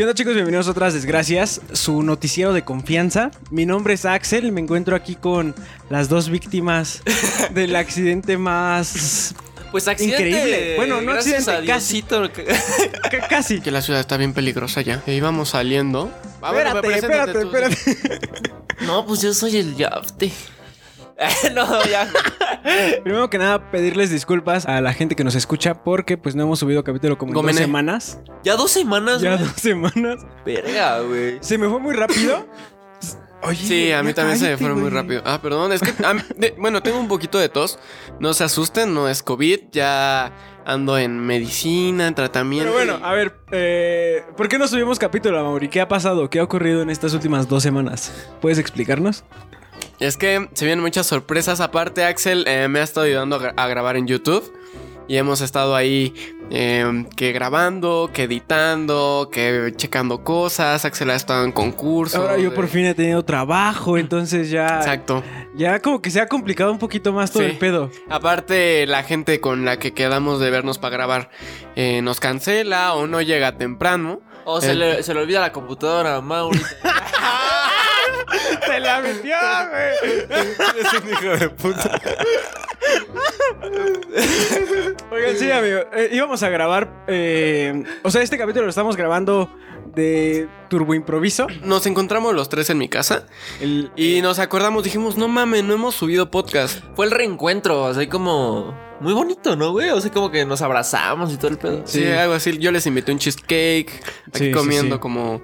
¿Qué onda chicos? Bienvenidos a otras desgracias, su noticiero de confianza. Mi nombre es Axel, me encuentro aquí con las dos víctimas del accidente más Pues accidente. Increíble. Bueno, no accidente, casi. Casi. Que la ciudad está bien peligrosa ya. Y íbamos saliendo. A ver, Espérate, espérate, tú. espérate. No, pues yo soy el Yafte. no, ya. Primero que nada, pedirles disculpas a la gente que nos escucha porque pues no hemos subido capítulo como en dos semanas. Ya dos semanas, Ya güey. dos semanas. Verga, güey. Se me fue muy rápido. Oye, Sí, a mí también se me fueron muy güey. rápido. Ah, perdón, es que. a mí- de- bueno, tengo un poquito de tos. No se asusten, no es COVID. Ya ando en medicina, en tratamiento. Pero bueno, a ver, eh, ¿por qué no subimos capítulo, Mauri? ¿Qué ha pasado? ¿Qué ha ocurrido en estas últimas dos semanas? ¿Puedes explicarnos? Es que se vienen muchas sorpresas. Aparte, Axel eh, me ha estado ayudando a, gra- a grabar en YouTube. Y hemos estado ahí eh, que grabando, que editando, que checando cosas. Axel ha estado en concursos. Ahora yo de- por fin he tenido trabajo, entonces ya, Exacto. ya como que se ha complicado un poquito más todo Sí. el pedo. Aparte, la gente con la que quedamos de vernos para grabar eh, nos cancela o no llega temprano. O se, El- le, se le olvida la computadora a Mauri. ¡Se la metió, güey! es un hijo de puta. Oigan, sí, amigo. eh, íbamos a grabar. eh, o sea, este capítulo lo estamos grabando de Turbo Improviso. Nos encontramos los tres en mi casa El- y nos acordamos, dijimos, no mames, no hemos subido podcast. Fue el reencuentro, así como. Muy bonito, ¿no, güey? O sea, como que nos abrazamos y todo el pedo. Sí, Sí. algo así. Yo les invité un cheesecake, aquí Sí, sí, comiendo sí. como...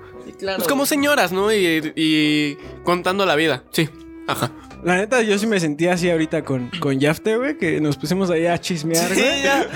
Pues como señoras, ¿no? Y, y contando la vida. Sí, ajá. La neta, yo sí me sentía así ahorita con, con Yafte, güey, que nos pusimos ahí a chismear, Sí, güey. ya,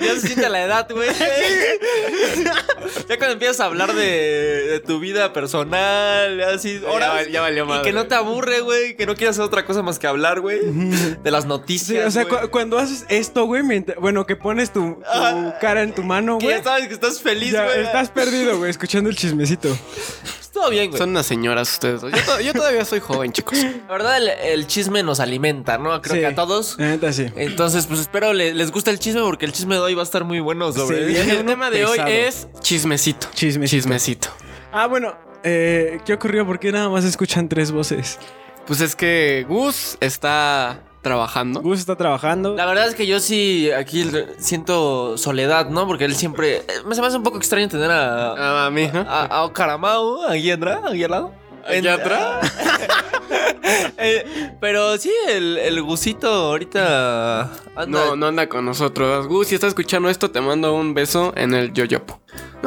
ya se siente la edad, güey. ya cuando empiezas a hablar de, de tu vida personal, así, horas, ya valió y que no te aburre, güey, que no quieras hacer otra cosa más que hablar, güey, de las Sí, noticias, o sea, güey. cu- cuando haces esto, güey, mientras- bueno, que pones tu, tu Ajá. cara en tu mano, güey. ya sabes que estás feliz, ya güey. estás perdido, güey, escuchando el chismecito. Todo bien, güey. Son unas señoras ustedes. Yo, to- yo todavía soy joven, chicos. La verdad, el, el chisme nos alimenta, ¿no? Creo Sí. que a todos. La neta, sí. Entonces, pues espero le- les guste el chisme porque el chisme de hoy va a estar muy bueno sobre... Sí. El tema de hoy es chismecito. Chismecito. Chismecito. Ah, bueno, eh, ¿qué ocurrió? ¿Por qué nada más escuchan tres voces? Pues es que Gus está trabajando. Gus está trabajando. La verdad es que yo sí aquí siento soledad, ¿no? Porque él siempre... eh, Me se me hace un poco extraño tener a... Ah, a mí, ¿no? A, a Okaramau, aquí atrás, aquí al lado. ¿Aquí atrás? Eh, pero sí, el, el gusito ahorita anda... No, no anda con nosotros. Gus, si estás escuchando esto, te mando un beso en el yoyopo.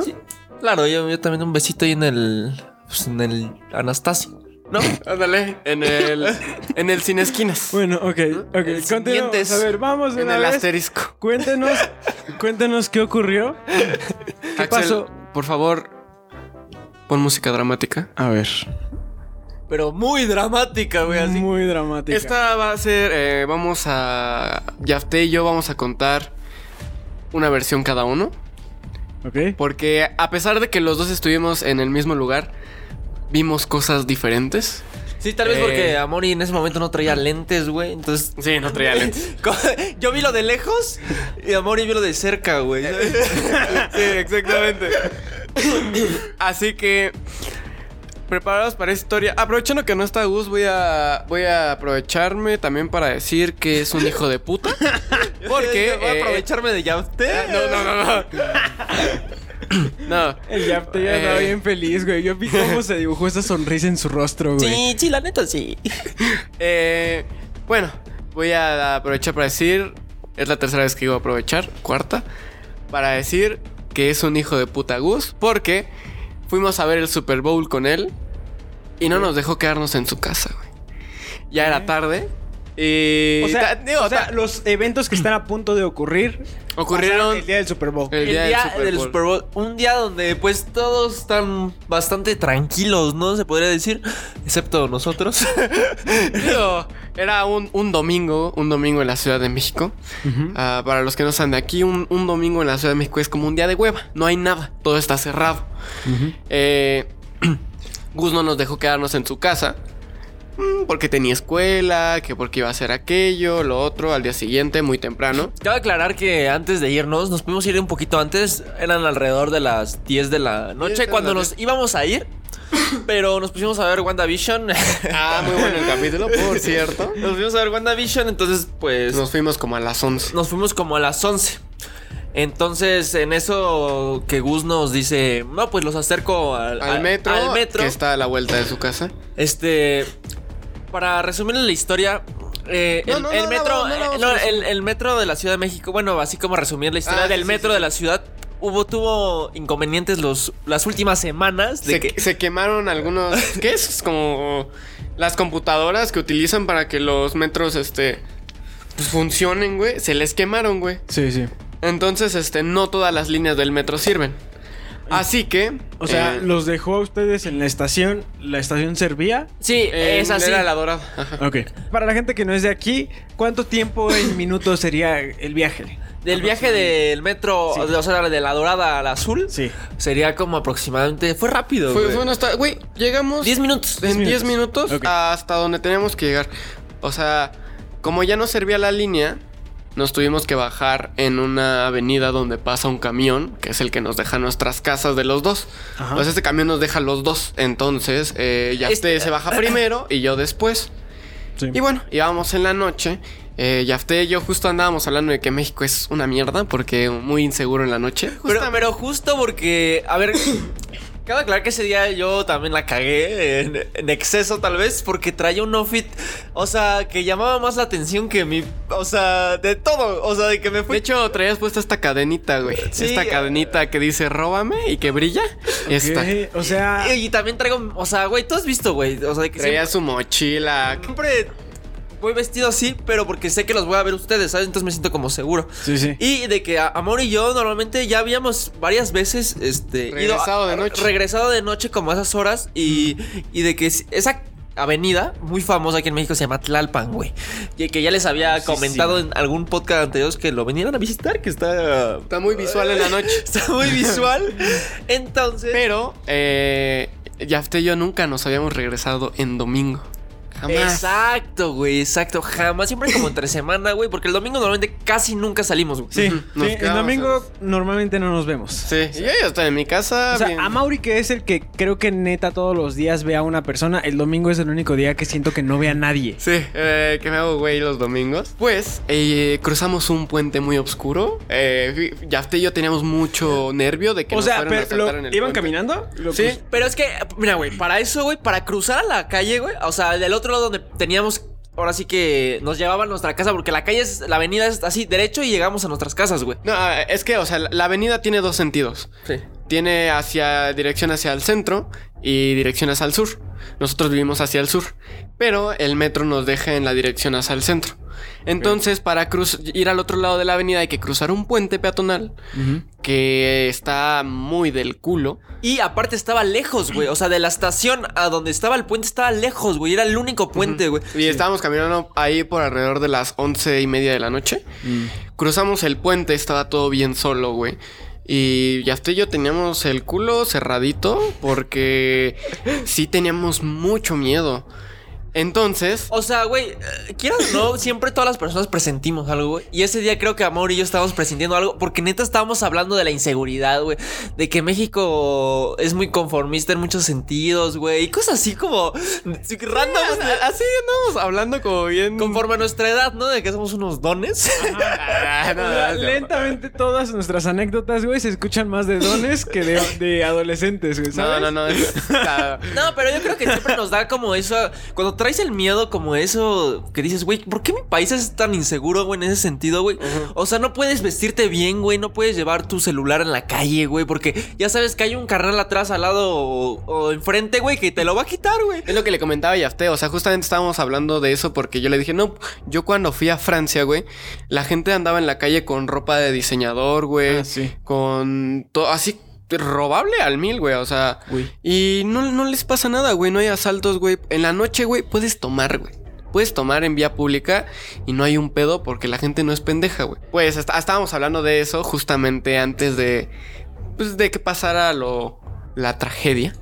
Sí, claro, yo, yo también un besito ahí en el... Pues en el Anastasio, ¿no? Ándale, en el, en el sin esquinas. Bueno, ok, ok. Continuamos. A ver, vamos de En una el vez. asterisco. Cuéntenos, cuéntenos qué ocurrió. ¿Qué Axel, pasó? por favor, pon música dramática. A ver. Pero muy dramática, güey, así. Muy dramática. Esta va a ser, eh, vamos a... Yafte y yo vamos a contar una versión cada uno. Ok. Porque a pesar de que los dos estuvimos en el mismo lugar, vimos cosas diferentes. Sí, tal vez Eh. porque Amori en ese momento no traía lentes, güey. Entonces. Sí, no traía lentes. Yo vi lo de lejos y Amori vio lo de cerca, güey. Sí, exactamente. Así que preparados para esta historia. Aprovechando que no está Gus, voy a voy a aprovecharme también para decir que es un hijo de puta. Porque voy a eh, aprovecharme de Yafte. no, no, no, no. No. El Yafte ya estaba Eh. bien feliz, güey. Yo vi cómo se dibujó esa sonrisa en su rostro, güey. Sí, sí, la neta sí. Eh, bueno, voy a aprovechar para decir. Es la tercera vez que iba a aprovechar, cuarta. Para decir que es un hijo de puta Gus. Porque fuimos a ver el Super Bowl con él. Y no nos dejó quedarnos en su casa, güey. Ya era tarde. Y. O sea, ta- digo, o sea, ta- los eventos que están a punto de ocurrir ocurrieron. el día del Super Bowl. el El día, día, del Super Bowl. Bowl. Un día donde pues todos están bastante tranquilos, ¿no? Se podría decir. Excepto nosotros. Digo, era un, un domingo, un domingo en la Ciudad de México. Ah, para los que no están de aquí, un, un domingo en la Ciudad de México es como un día de hueva. No hay nada, todo está cerrado. Eh, Gus no nos dejó quedarnos en su casa. Mm, porque tenía escuela, que porque iba a hacer aquello, lo otro, al día siguiente, muy temprano. Cabe aclarar que antes de irnos, nos pudimos ir un poquito antes. Eran alrededor de las 10 de la noche cuando nos íbamos a ir. Pero nos pusimos a ver WandaVision. Ah, muy bueno el capítulo, por cierto. nos pusimos a ver WandaVision, entonces pues Nos fuimos como a las 11. nos fuimos como a las 11. Entonces, en eso que Gus nos dice, no, pues los acerco al, Al metro, al metro. que está a la vuelta de su casa. Este, para resumir la historia, eh, No, el, no, el no, metro, no, el, el metro de la Ciudad de México, bueno, así como resumir la historia Ah, del sí, metro sí, de la ciudad, hubo tuvo inconvenientes los las últimas semanas de Se, que se quemaron algunos. ¿Qué es? Como las computadoras que utilizan para que los metros, este. Pues funcionen, güey. Se les quemaron, güey. Sí, sí. Entonces, este, no todas las líneas del metro sirven. Así que. O sea, eh, los dejó a ustedes en la estación. ¿La estación servía? sí, eh, es así. Era la dorada. Ajá. Ok. Para la gente que no es de aquí, ¿cuánto tiempo en minutos sería el viaje? Del viaje del metro, Sí. o sea, de la dorada a la azul, Sí. sería como aproximadamente, fue rápido. Fue, güey. fue una esta- Güey, llegamos. 10 minutos. En 10 minutos. hasta donde teníamos que llegar. O sea, como ya no servía la línea, nos tuvimos que bajar en una avenida donde pasa un camión, que es el que nos deja nuestras casas de los dos. Ajá. Pues este camión nos deja los dos. Entonces, eh, ya Este- usted se baja primero y yo después. Sí. Y bueno, íbamos en la noche. Eh, Yafté y yo justo andábamos hablando de que México es una mierda porque muy inseguro en la noche. Pero, pero justo porque, a ver, cabe aclarar que ese día yo también la cagué en, en exceso tal vez porque traía un outfit, o sea, que llamaba más la atención que mi, o sea, de todo, o sea, de que me De fui... hecho, traías puesta esta cadenita, güey. Sí. Esta cadenita que dice róbame y que brilla. Esta. Ok, O sea, Y, y también traigo, o sea, güey, tú has visto, güey, o sea, de que Traía siempre, su mochila. siempre voy vestido así, pero porque sé que los voy a ver ustedes, ¿sabes? Entonces me siento como seguro. sí, sí. Y de que Amor y yo normalmente ya habíamos varias veces este, Regresado de noche. Regresado de noche como a esas horas y, y de que es- esa avenida muy famosa aquí en México se llama Tlalpan, güey. Y que ya les había Sí, comentado sí. en algún podcast anterior que lo vinieran a visitar, que está... Está muy visual en la noche. Está muy visual. Entonces... Pero, eh, Yafté y yo nunca nos habíamos regresado en domingo. Jamás. Exacto, güey, exacto. Jamás, siempre como entre semana, güey, porque el domingo normalmente casi nunca salimos, güey. Sí, Ujú, nos sí, el domingo normalmente no nos vemos. Sí, y yo ya estoy en mi casa. O sea, bien. a Mauri, que es el que creo que neta todos los días ve a una persona, el domingo es el único día que siento que no ve a nadie. Sí, eh, que me hago güey los domingos. Pues eh, cruzamos un puente muy oscuro. Eh, Yafté y yo teníamos mucho nervio de que O nos sea, pero lo- en el ¿iban puente. caminando? Lo Sí. cruz- Pero es que, mira, güey, para eso, güey, para cruzar a la calle, güey, o sea, del otro lado donde teníamos, ahora sí que nos llevaban a nuestra casa, porque la calle es, la avenida es así, derecho y llegamos a nuestras casas, güey. No, es que, o sea, la la avenida tiene dos sentidos. Sí. Tiene hacia dirección hacia el centro y dirección hacia el sur. Nosotros vivimos hacia el sur, pero el metro nos deja en la dirección hacia el centro. Entonces, para cruz ir al otro lado de la avenida hay que cruzar un puente peatonal que está muy del culo. Y aparte estaba lejos, güey, o sea, de la estación a donde estaba el puente estaba lejos, güey, era el único puente, güey. Y estábamos caminando ahí por alrededor de las once y media de la noche. Cruzamos el puente, estaba todo bien solo, güey. Y Yafté y yo teníamos el culo cerradito porque sí teníamos mucho miedo. Entonces, O sea, güey, eh, quieras o no, siempre todas las personas presentimos algo, güey. Y ese día creo que Amor y yo estábamos presintiendo algo, porque neta estábamos hablando de la inseguridad, güey. De que México es muy conformista en muchos sentidos, güey. Y cosas así como random, así andamos hablando como bien. conforme a nuestra edad, ¿no? De que somos unos dones. Ah, no, O sea, no, no. lentamente todas nuestras anécdotas, güey, se escuchan más de dones que de, de adolescentes, güey, No, ¿sabes? no, no. es- No, pero yo creo que siempre nos da como eso. Cuando traes el miedo como eso, que dices, güey, ¿por qué mi país es tan inseguro, güey, en ese sentido, güey? O sea, no puedes vestirte bien, güey, no puedes llevar tu celular en la calle, güey, porque ya sabes que hay un carnal atrás, al lado o, o enfrente, güey, que te lo va a quitar, güey. Es lo que le comentaba a Yafté, o sea, justamente estábamos hablando de eso porque yo le dije, no, yo cuando fui a Francia, güey, la gente andaba en la calle con ropa de diseñador, güey, Ah, sí. con todo así robable al mil, güey, o sea, Uy. y no, no les pasa nada, güey, no hay asaltos, güey. En la noche, güey, puedes tomar, güey. Puedes tomar en vía pública y no hay un pedo porque la gente no es pendeja, güey. Pues hasta- estábamos hablando de eso justamente antes de, pues, de que pasara lo, la tragedia.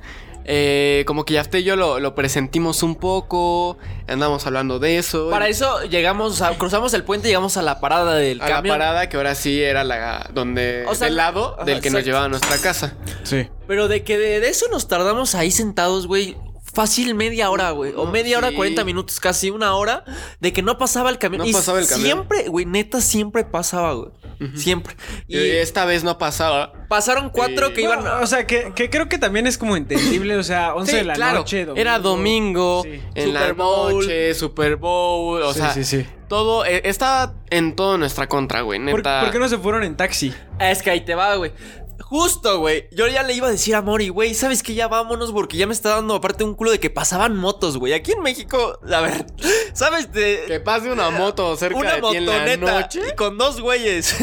Eh, como que Yafte y yo lo, lo presentimos un poco, andamos hablando de eso. Para eso llegamos, a- cruzamos el puente y llegamos a la parada del a camión. la parada que ahora sí era la donde O sea, del lado ajá, del que nos llevaba a nuestra casa. Sí. Pero de que de, de eso nos tardamos ahí sentados, güey. Fácil media hora, güey. O No, media hora, sí. 40 minutos, casi una hora. De que no pasaba el camión. No Y pasaba el camión. Siempre, güey, neta, siempre pasaba, güey. Siempre. Y Y esta vez no pasaba. pasaron cuatro que iban. No, o sea, que, que creo que también es como entendible. O sea, 11 Sí, de la claro, noche. Era domingo, Sí. en la Super Bowl. noche, Super Bowl, o Sí, sea, sí, sí. todo eh, estaba en todo nuestra contra, güey, ¿Por, neta. por qué no se fueron en taxi? Es que ahí te va, güey. Justo, güey. Yo ya le iba a decir a Mori, güey, ¿sabes que Ya vámonos porque ya me está dando aparte un culo de que pasaban motos, güey. Aquí en México, a ver, ¿sabes? De, Que pase una moto cerca una de ti en la motoneta noche. y con dos güeyes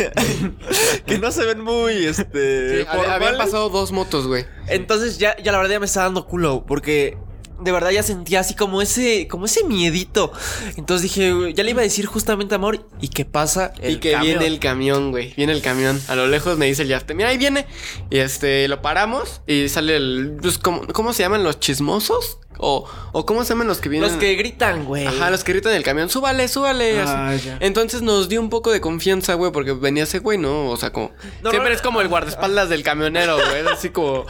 que no se ven muy, este, Sí, habían pasado dos motos, güey. Entonces ya, ya la verdad ya me está dando culo porque de verdad ya sentía así como ese, como ese miedito. Entonces dije, ya le iba a decir justamente Amor, ¿y qué pasa? y que camión? viene el camión, güey. Viene el camión. A lo lejos me dice el yafte. Mira, ahí viene. Y este, lo paramos. Y sale el. pues, ¿cómo, cómo se llaman los chismosos? O, o cómo se llaman los que vienen. Los que gritan, güey. Ajá, los que gritan en el camión. Súbale, súbale. Ah, así. ya. Entonces nos dio un poco de confianza, güey, porque venía ese güey, ¿no? O sea, como. No, siempre no, es como el guardaespaldas del camionero, güey. Así como.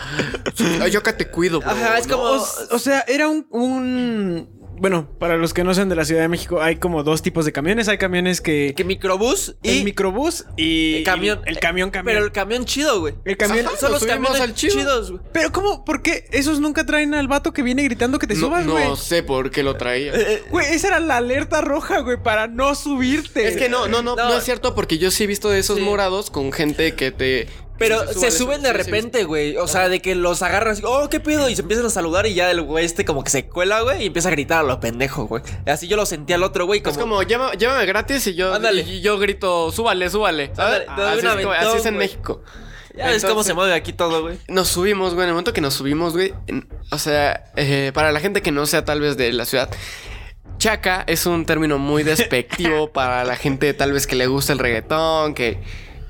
Ay, yo acá te cuido, bro. Ajá, es ¿no? como- O, o sea, era un, un- Bueno, para los que no sean de la Ciudad de México, hay como dos tipos de camiones. Hay camiones que... Que microbús y el microbús y... el camión. El camión, camión. Pero el camión chido, güey. El camión... Ajá. Son los camiones al chido. chidos, güey. Pero ¿cómo? ¿Por qué esos nunca traen al vato que viene gritando que te no, subas, no güey? sé por qué lo traía. Eh, Güey, esa era la alerta roja, güey, para no subirte. Es que no, no, no, No. no, es cierto porque yo sí he visto de esos Sí. morados con gente que te... Pero se suben de repente, güey. O sea, de que los agarran así, oh, qué pedo. Y se empiezan a saludar y ya el güey este como que se cuela, güey. Y empieza a gritar a lo pendejo, güey. Así yo lo sentí al otro, güey. Como, Es como, llama- llévame gratis y yo, Ándale. y yo grito, súbale, súbale. ¿sabes? Ándale, doy así, un es como- aventón, así es en güey. México. Ya ves cómo se mueve aquí todo, güey. Nos subimos, güey. En el momento que nos subimos, güey. O sea, eh, para la gente que no sea tal vez de la ciudad. Chaca es un término muy despectivo para la gente tal vez que le gusta el reggaetón, que,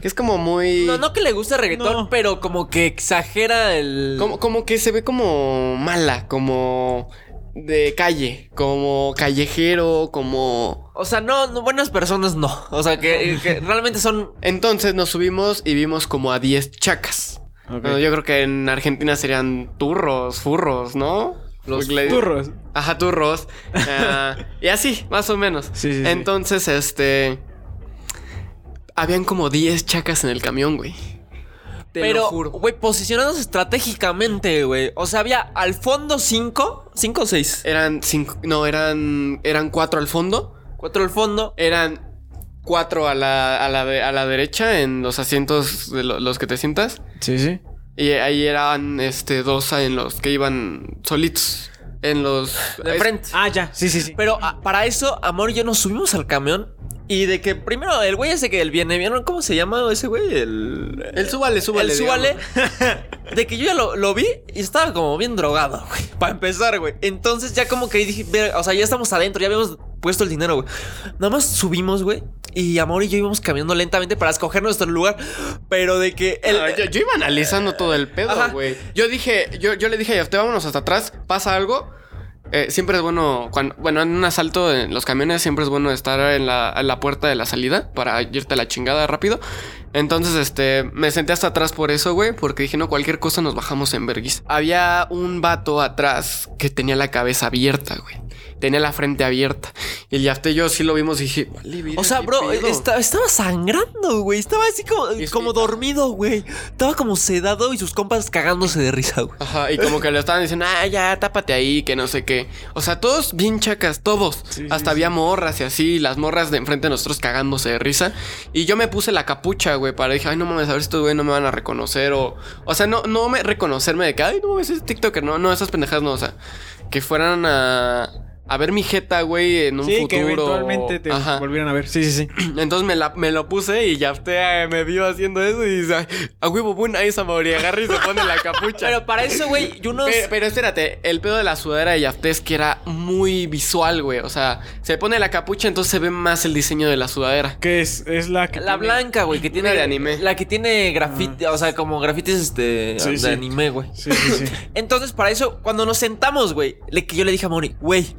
que es como muy... No, no que le guste el reggaetón, No. pero como que exagera el. Como, como que se ve como mala, como de calle, como callejero, como... O sea, no, no, buenas personas no. O sea, que, que realmente son. Entonces nos subimos y vimos como a 10 chacas. Bueno, yo creo que en Argentina serían turros, furros, ¿no? Los Turros. Ajá, turros. Ah, y así, más o menos. Sí, sí, sí. Entonces, este... Habían como 10 chacas en el camión, güey. Te lo pero, juro. güey, posicionados estratégicamente, güey. O sea, había al fondo cinco. ¿Cinco o seis? Eran cinco... No, eran... Eran cuatro al fondo. Cuatro al fondo. Eran cuatro a la, a la, a la derecha en los asientos de lo- los que te sientas. Sí, sí. Y ahí eran este dos en los que iban solitos. En los. De frente. Ah, ya. Sí, sí, sí. Pero ah, para eso, Amor y yo nos subimos al camión. Y de que primero el güey ese que el viene, ¿vieron cómo se llama ese güey? El. El súbale, súbale. el súbale. De que yo ya lo, lo vi y estaba como bien drogado, güey. Para empezar, güey. Entonces ya como que dije, "Ver, o sea, ya estamos adentro, ya habíamos puesto el dinero, güey. Nada más subimos, güey. Y Amor y yo íbamos caminando lentamente para escoger nuestro lugar. Pero de que el. Ah, yo, yo iba analizando todo el pedo, güey. Yo dije, yo, yo le dije a Yafte, vámonos hasta atrás, pasa algo. Eh, siempre es bueno, cuando, bueno, en un asalto en los camiones siempre es bueno estar en la, puerta de la salida para irte a la chingada rápido. Entonces, este, me senté hasta atrás por eso, güey, porque dije, no, cualquier cosa nos bajamos en vergüenza. Había un vato atrás que tenía la cabeza abierta, güey. Tenía la frente abierta. Y el y yo sí lo vimos y dije, vale, O sea, ¿qué bro, pedo?". esta- estaba sangrando, güey. Estaba así como, como dormido, güey. Estaba como sedado y sus compas cagándose de risa, güey. Ajá, y como que le estaban diciendo, ah, ya, tápate ahí, que no sé qué. O sea, todos bien chacas, todos. Sí, Hasta había morras y así, las morras de enfrente de nosotros cagándose de risa. Y yo me puse la capucha, güey, para dije, ay, no mames, a ver si estos güey no me van a reconocer. O, o sea, no, no me reconocerme de que, ay, no mames, es TikToker, no, no, esas pendejadas no, o sea, que fueran a. a ver mi jeta, güey, en un Sí, futuro. que eventualmente te Ajá. volvieran a ver. Sí, sí, sí. Entonces me, la- me lo puse y Yafté me vio haciendo eso y dice, a huevo, buen, ahí esa Mauri agarra y se pone la capucha. Pero para eso, güey, yo unos... Pero, pero espérate, el pedo de la sudadera de Yafté es que era muy visual, güey. O sea, se pone la capucha, entonces se ve más el diseño de la sudadera. Que es, es la que. La tiene- blanca, güey, que tiene... de anime. La que tiene grafiti, o sea, como grafitis este, Sí, de sí. anime, güey. Sí, sí, sí. Entonces, para eso, cuando nos sentamos, güey, le, que yo le dije a Moni, güey,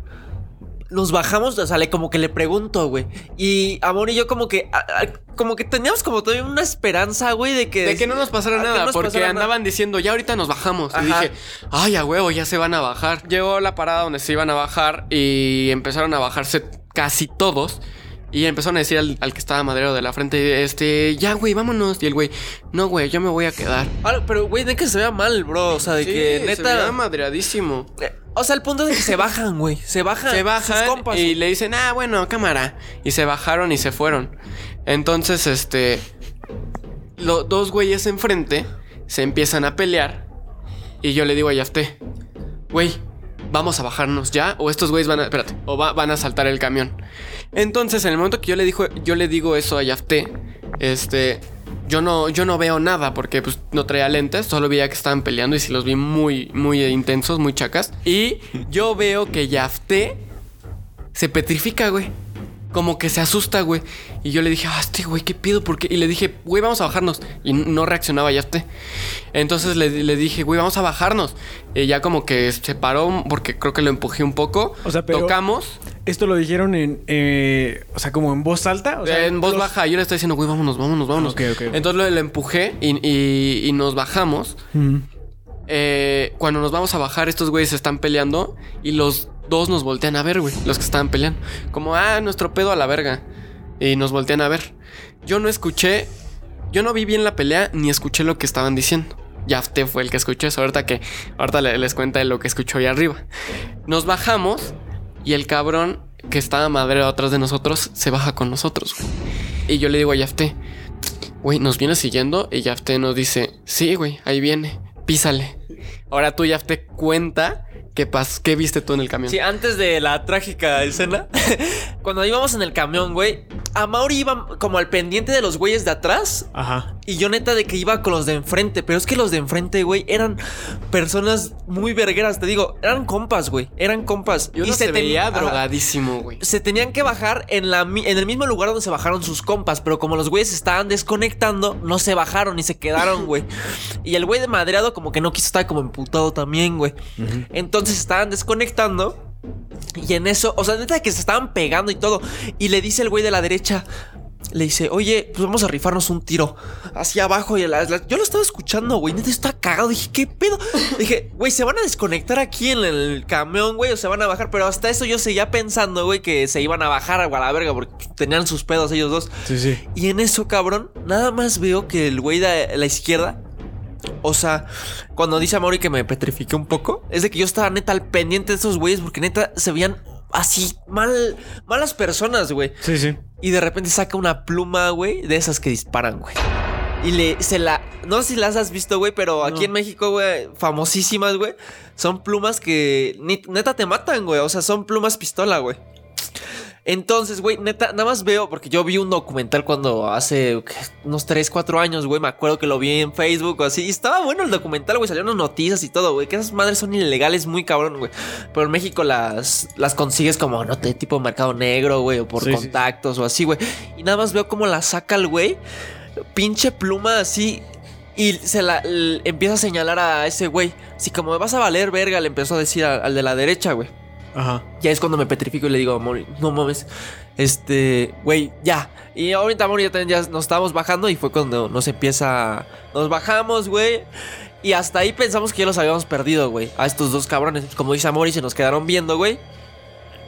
nos bajamos, o sea, le, como que le pregunto, güey. Y a Moni y yo como que, a- a- como que teníamos como todavía una esperanza, güey, de que... De que no nos pasara nada, nos porque pasara nada. andaban diciendo, ya ahorita nos bajamos. Y dije, ay, a huevo, ya se van a bajar. Llegó la parada donde se iban a bajar y empezaron a bajarse casi todos. Y empezaron a decir al, al que estaba madero de la frente, este, ya, güey, vámonos. Y el güey, no, güey, yo me voy a quedar. Ah, pero, güey, de que se vea mal, bro. O sea, de que se neta... veía madreadísimo. Eh, O sea, el punto es que se bajan, güey. Se bajan. Se sus bajan compas, y le dicen, ah, bueno, cámara. Y se bajaron y se fueron. Entonces, este. Los dos güeyes enfrente se empiezan a pelear. Y yo le digo a Yafté, güey, vamos a bajarnos ya. O estos güeyes van a. Espérate, o va- van a saltar el camión. Entonces, en el momento que yo le, dijo, yo le digo eso a Yafté, este. Yo no, yo no veo nada porque pues, no traía lentes, solo veía que estaban peleando y sí los vi muy, muy intensos, muy chacas. Y yo veo que Yafté se petrifica, güey. Como que se asusta, güey. Y yo le dije, ah, este güey, ¿qué pido? ¿Por qué? Y le dije, güey, vamos a bajarnos. Y no reaccionaba Yafté. Entonces le, le dije, güey, vamos a bajarnos. Y ya como que se paró porque creo que lo empujé un poco. O sea, pero- Tocamos. Esto lo dijeron en. eh, o sea, como en voz alta. O sea, en voz los- baja. Yo le estaba diciendo, güey, vámonos, vámonos, vámonos. Ok, ok, ok. Entonces lo, lo empujé y, y- y nos bajamos. Mm. Eh, cuando nos vamos a bajar, estos güeyes se están peleando y los dos nos voltean a ver, güey. Los que estaban peleando. Como, ah, nuestro pedo a la verga. Y nos voltean a ver. Yo no escuché, yo no vi bien la pelea ni escuché lo que estaban diciendo. Yafté fue el que escuchó eso. Ahorita que, ahorita le- les cuenta de lo que escuchó ahí arriba. Nos bajamos y el cabrón que estaba madrero atrás de nosotros se baja con nosotros. Y yo le digo a Yafté, güey, ¿nos viene siguiendo? Y Yafté nos dice, sí, güey, ahí viene, písale. Ahora tú, Yafté, cuenta qué, pas qué viste tú en el camión. Sí, antes de la trágica escena, cuando íbamos en el camión, güey, a Mauri iba como al pendiente de los güeyes de atrás. Ajá. Y yo neta de que iba con los de enfrente, pero es que los de enfrente, güey, eran personas muy vergueras, te digo, eran compas, güey, eran compas. y uno se, ten- veía drogadísimo, güey. Se tenían que bajar en, la, en el mismo lugar donde se bajaron sus compas, pero como los güeyes se estaban desconectando, no se bajaron y se quedaron, güey. Y el güey de madreado como que no quiso estar como emputado también, güey. Entonces se estaban desconectando. Y en eso, o sea, neta que se estaban pegando y todo. Y le dice el güey de la derecha, le dice, oye, pues vamos a rifarnos un tiro hacia abajo. Y la- la- yo lo estaba escuchando, güey, neta está cagado. Dije, ¿qué pedo? Dije, güey, se van a desconectar aquí en el camión, güey, o se van a bajar. Pero hasta eso yo seguía pensando, güey, que se iban a bajar a la verga porque tenían sus pedos ellos dos. Sí, sí. Y en eso, cabrón, nada más veo que el güey de la izquierda. O sea, cuando dice a Mauri que me petrifiqué un poco, es de que yo estaba neta al pendiente de esos güeyes porque neta se veían así mal, malas personas, güey. Sí, sí. Y de repente saca una pluma, güey, de esas que disparan, güey. Y le, se la, no sé si las has visto, güey, pero aquí No. en México, güey, famosísimas, güey. Son plumas que neta te matan, güey. O sea, son plumas pistola, güey. Entonces, güey, neta, nada más veo, porque yo vi un documental cuando hace unos 3, 4 años, güey, me acuerdo que lo vi en Facebook o así, y estaba bueno el documental, güey, salieron noticias y todo, güey, que esas madres son ilegales muy cabrón, güey. Pero en México las, las consigues como, no te, tipo mercado negro, güey, o por Sí, sí. contactos o así, güey. Y nada más veo cómo la saca el güey, pinche pluma así, y se la empieza a señalar a ese güey. Así como me vas a valer verga, le empezó a decir al- al de la derecha, güey. Ajá. Ya es cuando me petrifico y le digo a Mori, no mames, este, güey, ya. Y ahorita Mori ya, también ya nos estábamos bajando y fue cuando nos empieza, nos bajamos, güey. Y hasta ahí pensamos que ya los habíamos perdido, güey. A estos dos cabrones. Como dice Mori, se nos quedaron viendo, güey.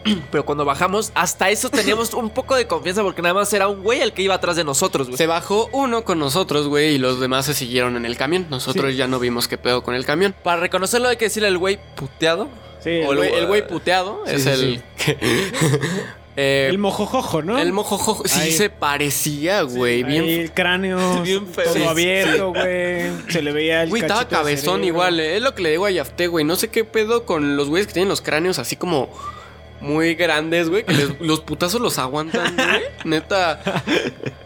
Pero cuando bajamos, hasta eso teníamos un poco de confianza porque nada más era un güey el que iba atrás de nosotros, güey. Se bajó uno con nosotros, güey, y los demás se siguieron en el camión. Nosotros Sí. ya no vimos qué pedo con el camión. Para reconocerlo hay que decirle al güey puteado. Sí. O el güey- el güey puteado Sí, es sí, el. sí. que- Eh, El mojojojo, ¿no? el mojojojo. Sí Ahí. se parecía, güey. Ahí bien. el cráneo Bien feo. todo Sí, abierto, güey. Se le veía el Güey, estaba cabezón igual. eh. Es lo que le digo a Yafté, güey. No sé qué pedo con los güeyes que tienen los cráneos así como. Muy grandes, güey, que les- los putazos los aguantan, güey. Neta.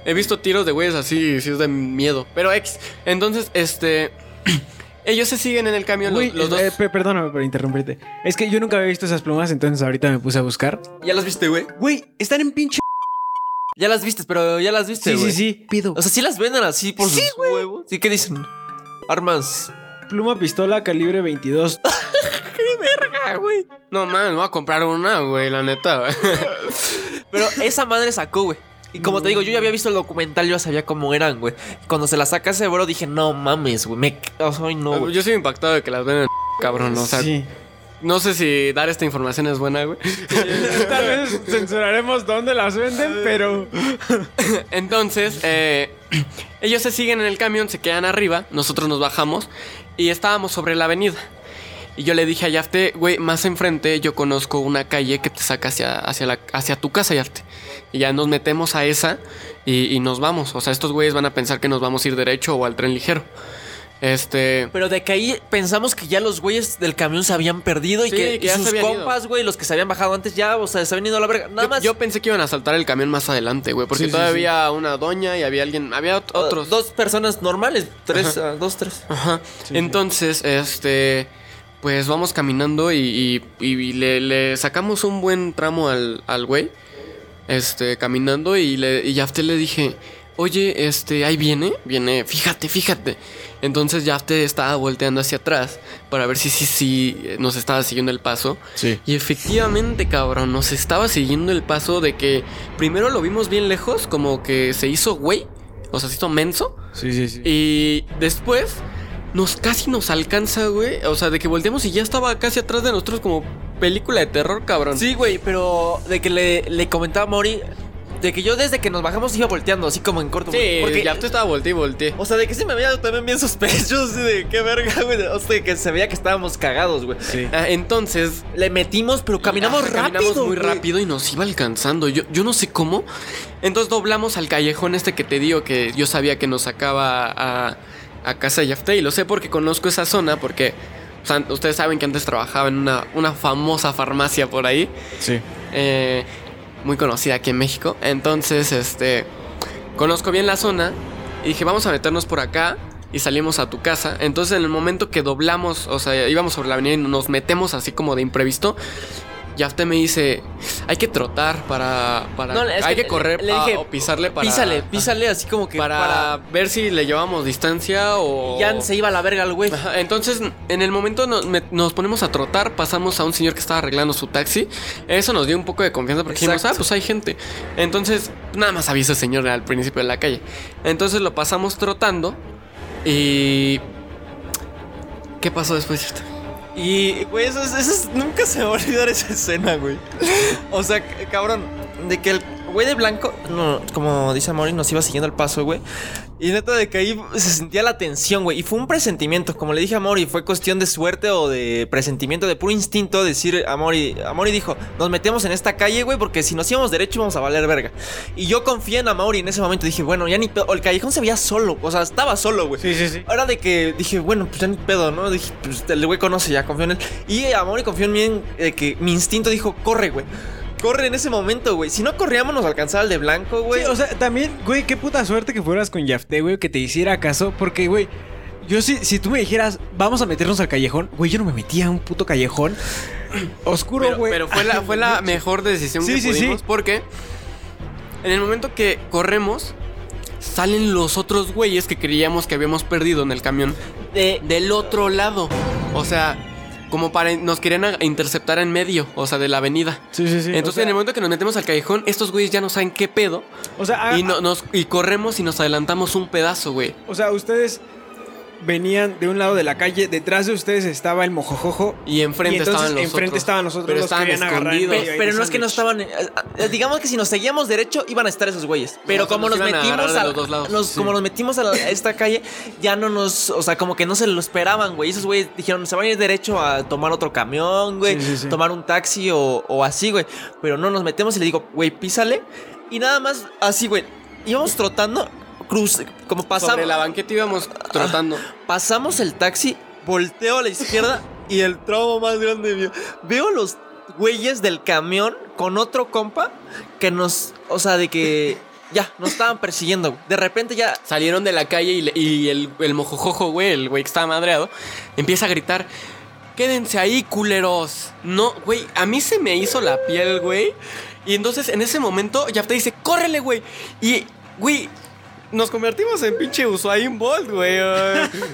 He visto tiros de güeyes así, si es de miedo. Pero ex. Entonces, este. Ellos se siguen en el camión, los, dos. eh, pe- perdóname por interrumpirte. Es que yo nunca había visto esas plumas, entonces ahorita me puse a buscar. ¿Ya las viste, güey? Güey, están en pinche. Ya las viste, pero ya las viste, Sí, sí, sí. Pido. O sea, sí las venden así por sus huevos. ¿Sí qué dicen? Armas. Pluma pistola calibre 22. Ah, güey. No mames, me voy a comprar una, güey, la neta, güey. Pero esa madre sacó, güey. Y como te digo, yo ya había visto el documental, yo ya sabía cómo eran, güey. Cuando se la saca ese bro, dije, no mames, güey. Me. O sea, ay, no, güey. Yo soy impactado de que las venden, cabrón. O sea, sí. no sé si dar esta información es buena, güey. Tal vez censuraremos dónde las venden, pero. Entonces, eh, ellos se siguen en el camión, se quedan arriba, nosotros nos bajamos y estábamos sobre la avenida. Y yo le dije a Yafte, güey, más enfrente yo conozco una calle que te saca hacia, hacia, la, hacia tu casa, Yafte. Y ya nos metemos a esa y, y nos vamos. O sea, estos güeyes van a pensar que nos vamos a ir derecho o al tren ligero. Este... Pero de que ahí pensamos que ya los güeyes del camión se habían perdido y que, que y ya sus compas, güey, los que se habían bajado antes ya, o sea, se habían ido a la verga. Nada Yo, más. yo pensé que iban a saltar el camión más adelante, güey, porque Sí, sí, todavía había una doña y había alguien, había ot- uh, otros. Dos personas normales. Tres, ah, dos, tres. Ajá. Entonces, este. Pues vamos caminando y, y- y le, le sacamos un buen tramo al, al güey. Este, caminando y, le, y Yafte le dije, oye, este, ahí viene, viene, fíjate, fíjate. Entonces Yafte estaba volteando hacia atrás para ver si sí, sí, nos estaba siguiendo el paso. Sí. Y efectivamente, cabrón, nos estaba siguiendo el paso de que primero lo vimos bien lejos, como que se hizo güey, o sea, se hizo menso. Sí, sí, sí. Y después nos casi nos alcanza, güey. O sea, de que volteamos y ya estaba casi atrás de nosotros como película de terror, cabrón. Sí, güey, pero de que le, le comentaba a Mori. De que yo desde que nos bajamos iba volteando, así como en corto. Sí, porque ya te estaba volteé y volteé. O sea, de que sí me veía también bien sospechoso, así de qué verga, güey. O sea, de que se veía que estábamos cagados, güey. Sí. Ah, entonces, Le metimos, pero caminamos Ajá, rápido. Caminamos muy güey. rápido y nos iba alcanzando. Yo, yo no sé cómo. Entonces doblamos al callejón este que te digo que yo sabía que nos sacaba a, a casa de Yafte. Y lo sé porque conozco esa zona, porque o sea, ustedes saben que antes trabajaba en una, una famosa farmacia por ahí. Sí. eh, muy conocida aquí en México. Entonces, este, conozco bien la zona y dije, vamos a meternos por acá y salimos a tu casa. Entonces, en el momento que doblamos, o sea, íbamos sobre la avenida y nos metemos así como de imprevisto. Yafte me dice, hay que trotar para... para No, es hay que, le- correr le pa- dije, o pisarle para... Písale, písale, así como que Para, para. ver si le llevamos distancia o... Ya se iba a la verga el güey. Ajá, entonces, en el momento nos, me- nos ponemos a trotar, pasamos a un señor que estaba arreglando su taxi. Eso nos dio un poco de confianza porque dijimos, Exacto. ah, pues hay gente. Entonces, nada más avisa ese señor al principio de la calle. Entonces lo pasamos trotando y... ¿Qué pasó después? Y, güey, eso, es- eso es- nunca se va a olvidar esa escena, güey. O sea, cabrón, de que el güey de blanco, no, como dice Mori, nos iba siguiendo el paso, güey. Y neta de que ahí se sentía la tensión, güey. Y fue un presentimiento, como le dije a Mori, fue cuestión de suerte o de presentimiento, de puro instinto decir a Mori. A Mori dijo, nos metemos en esta calle, güey, porque si nos íbamos derecho íbamos a valer verga. Y yo confié en Amaury en ese momento. Dije, bueno, ya ni pedo. O el callejón se veía solo, o sea, estaba solo, güey. Sí, sí, sí. Ahora de que dije, bueno, pues ya ni pedo, ¿no? Dije, pues el güey conoce, ya confío en él. Y Amori confió en mí, en, de que mi instinto dijo, corre, güey. Corre en ese momento, güey. Si no corríamos, nos alcanzaba el de blanco, güey. Sí, o sea, también, güey, qué puta suerte que fueras con Yafte, güey, que te hiciera caso. Porque, güey, yo si, si tú me dijeras, vamos a meternos al callejón, güey, yo no me metía a un puto callejón oscuro, Pero, güey. pero fue la, fue la mejor decisión Sí, que sí, sí. pudimos porque en el momento que corremos salen los otros güeyes que creíamos que habíamos perdido en el camión De- del otro lado. O sea, como para nos querían interceptar en medio, o sea, de la avenida. Sí, sí, sí. Entonces, o sea, en el momento que nos metemos al callejón, estos güeyes ya no saben qué pedo. o sea, ah, y, no- nos, y corremos y nos adelantamos un pedazo, güey. o sea, ustedes venían de un lado de la calle, detrás de ustedes estaba el mojojojo. Y enfrente Y entonces, estaban los enfrente otros. estaban nosotros, Pero los estaban en escondidos. pero de no es que no estaban. eh, eh, digamos que si nos seguíamos derecho, iban a estar esos güeyes. Pero como nos metimos a, como nos metimos a, esta calle, ya no nos. O sea, como que no se lo esperaban, güey. Esos güeyes dijeron, se van a ir derecho a tomar otro camión, güey. Sí, sí, sí. Tomar un taxi o, o así, güey. Pero no nos metemos y le digo, güey, písale. Y nada más así, güey. Íbamos trotando, cruz, como pasamos. Sobre la banqueta íbamos trotando. Pasamos el taxi, volteo a la izquierda y el tramo más grande mío. Veo los, güeyes del camión con otro compa que nos, o sea, de que ya, nos estaban persiguiendo. De repente ya Salieron de la calle y, el, el mojojojo, güey, el güey que estaba madreado, empieza a gritar: Quédense ahí, culeros. No, güey, a mí se me hizo la piel, güey. Y entonces en ese momento ya te dice: ¡Córrele, güey! Y, güey. Nos convertimos en pinche Usain Bolt, güey.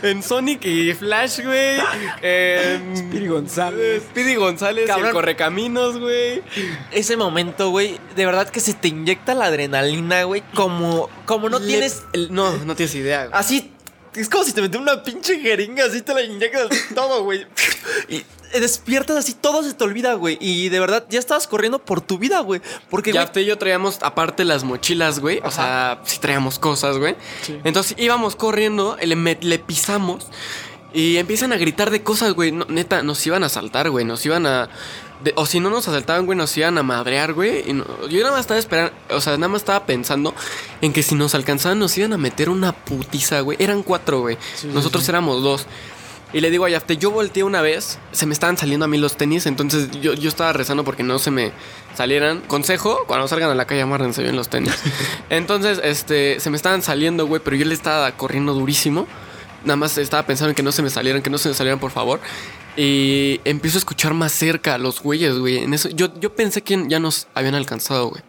en Sonic y Flash, güey. En Speedy González. Speedy González y el Cabrón. Correcaminos, güey. ese momento, güey, de verdad que se te inyecta la adrenalina, güey, como como no Le- tienes el- no, no tienes idea, güey. así es como si te metiera una pinche jeringa, así te la inyectas todo, güey. Y despiertas así, todo se te olvida, güey. Y de verdad, ya estabas corriendo por tu vida, güey. Porque, Ya usted y yo traíamos aparte las mochilas, güey. O sea, sí traíamos cosas, güey. Entonces íbamos corriendo, le, le pisamos y empiezan a gritar de cosas, güey. No, neta, nos iban a asaltar, güey. Nos iban a. de- o si no nos asaltaban, güey, nos iban a madrear, güey. Y no- yo nada más estaba esperando, o sea, nada más estaba pensando en que si nos alcanzaban, nos iban a meter una putiza, güey. Eran cuatro, güey. Sí, sí, Nosotros sí. éramos dos. Y le digo a Yafte, yo volteé una vez, se me estaban saliendo a mí los tenis, entonces yo, yo estaba rezando porque no se me salieran. Consejo, cuando salgan a la calle, amárrense bien los tenis. Entonces, este, se me estaban saliendo, güey, pero yo le estaba corriendo durísimo. Nada más estaba pensando en que no se me salieran, que no se me salieran, por favor. Y empiezo a escuchar más cerca a los güeyes, güey. En eso, yo, yo pensé que ya nos habían alcanzado, güey.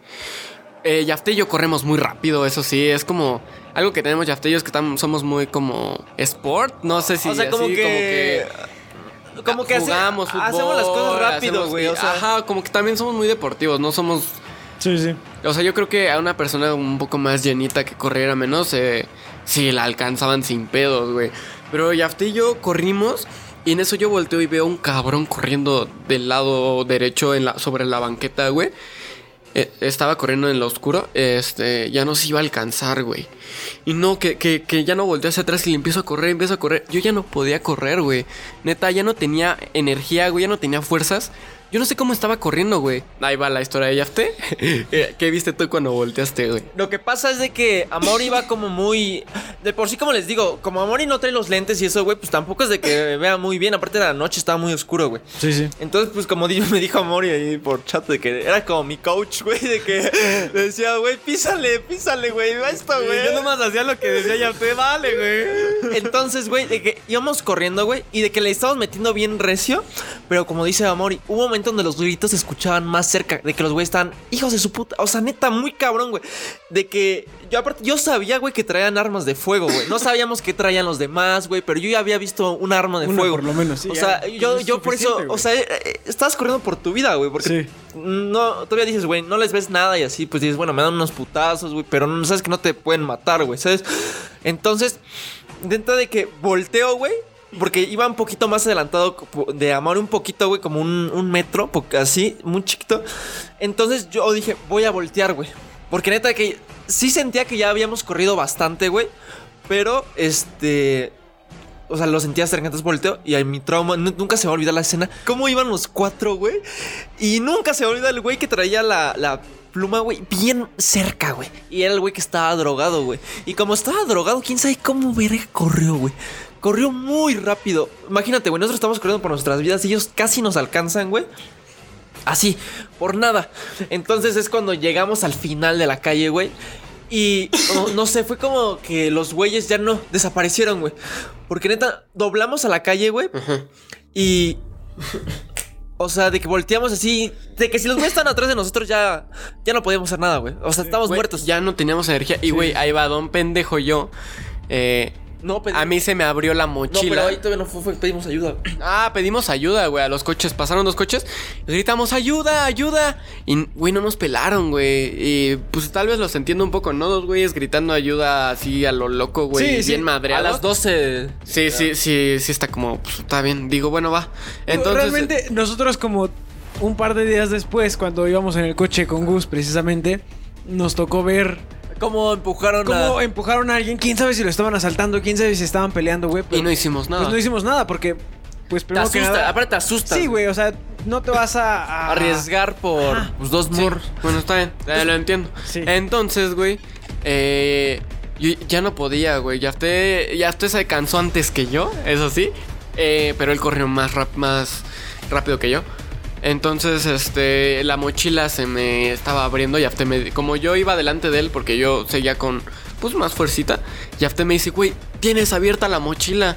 Eh, Yafte y yo corremos muy rápido, eso sí, es como algo que tenemos Yafte y yo es que tam- somos muy como sport, no sé si o sea, como que como que hace- jugamos fútbol, hacemos las cosas rápido, güey, o sea, ajá, como que también somos muy deportivos, no somos Sí, sí. o sea, yo creo que a una persona un poco más llenita que corriera menos, eh, sí la alcanzaban sin pedos, güey. Pero Yafte y yo corrimos y en eso yo volteo y veo un cabrón corriendo del lado derecho sobre la banqueta, güey. Eh, estaba corriendo en lo oscuro, este, ya nos iba a alcanzar, güey. Y no, que, que, que ya no volteé hacia atrás y le empiezo a correr, empiezo a correr. Yo ya no podía correr, güey. Neta, ya no tenía energía, güey, ya no tenía fuerzas. Yo no sé cómo estaba corriendo, güey. Ahí va la historia de Yafte. Eh, ¿Qué viste tú cuando volteaste, güey? Lo que pasa es de que Amori va como muy. De por sí, como les digo, como Amori no trae los lentes y eso, güey, pues tampoco es de que vea muy bien. Aparte de la noche estaba muy oscuro, güey. Sí, sí. Entonces, pues como di- me dijo Amori ahí por chat de que era como mi coach, güey, de que le decía, güey, písale, písale, güey, va esto, güey. Yo nomás hacía lo que decía Yafte, vale, güey. Entonces, güey, de que íbamos corriendo, güey, y de que le estábamos metiendo bien recio, pero como dice Amori, hubo momento donde los gritos se escuchaban más cerca, de que los güeyes estaban, hijos de su puta, o sea, neta, muy cabrón, güey, de que yo aparte, yo sabía, güey, que traían armas de fuego, güey, no sabíamos qué traían los demás, güey, pero yo ya había visto un arma de Una fuego. por lo menos, sí, O sea, yo, yo por eso, o sea, eh, eh, estabas corriendo por tu vida, güey, porque Sí. no, todavía dices, güey, no les ves nada y así, pues dices, bueno, me dan unos putazos, güey, pero no sabes que no te pueden matar, güey, ¿sabes? Entonces, dentro de que volteo, güey, porque iba un poquito más adelantado de amor, un poquito, güey, como un, un metro, así, muy chiquito. Entonces yo dije, voy a voltear, güey. Porque neta que sí sentía que ya habíamos corrido bastante, güey. Pero, este... O sea, lo sentía cerca, entonces volteo y a mi trauma, nu- nunca se va a olvidar la escena. ¿Cómo iban los cuatro, güey? Y nunca se va a el güey que traía la, la pluma, güey, bien cerca, güey. Y era el güey que estaba drogado, güey. Y como estaba drogado, quién sabe cómo verga corrió, güey. Corrió muy rápido. Imagínate, güey, nosotros estamos corriendo por nuestras vidas y ellos casi nos alcanzan, güey. Así, por nada. Entonces es cuando llegamos al final de la calle, güey. Y no, no sé, fue como que los güeyes ya no desaparecieron, güey. Porque neta, doblamos a la calle, güey. Y. O sea, de que volteamos así. De que si los güeyes están atrás de nosotros ya. Ya no podíamos hacer nada, güey. O sea, estamos Güey, muertos. Ya no teníamos energía. Y, güey, ahí va, don pendejo yo. Eh, No, a mí se me abrió la No, mochila. pero ahí todavía no fue, fue- pedimos ayuda. Ah, pedimos ayuda, güey, a los coches. Pasaron dos coches. gritamos, ayuda, ayuda. Y, güey, no nos pelaron, güey. Y pues tal vez los entiendo un poco, ¿no? Dos güeyes gritando ayuda así a lo loco, güey. Sí, bien sí. A las 12. Sí, sí, sí, sí está como, pues, está bien. Digo, bueno, va. Entonces. Realmente, nosotros como un par de días después, cuando íbamos en el coche con Gus, precisamente, nos tocó ver ¿Cómo empujaron cómo a.? empujaron a alguien. Quién sabe si lo estaban asaltando, quién sabe si estaban peleando, güey. Y no hicimos nada. Pues no hicimos nada porque, pues Te que asusta, nada. aparte te asustas. Sí, güey, o sea, no te vas a. a- Arriesgar por Ajá. pues, dos Sí, morros. Bueno, está bien, ya lo entiendo. Sí. Entonces, güey, eh, yo ya no podía, güey. Ya usted, ya usted se cansó antes que yo, eso sí. Eh, pero él corrió más, rap- más rápido que yo. Entonces, este, la mochila se me estaba abriendo. Y Afte me, como yo iba delante de él, porque yo seguía con, pues, más fuercita. Y Afte me dice, güey, tienes abierta la mochila.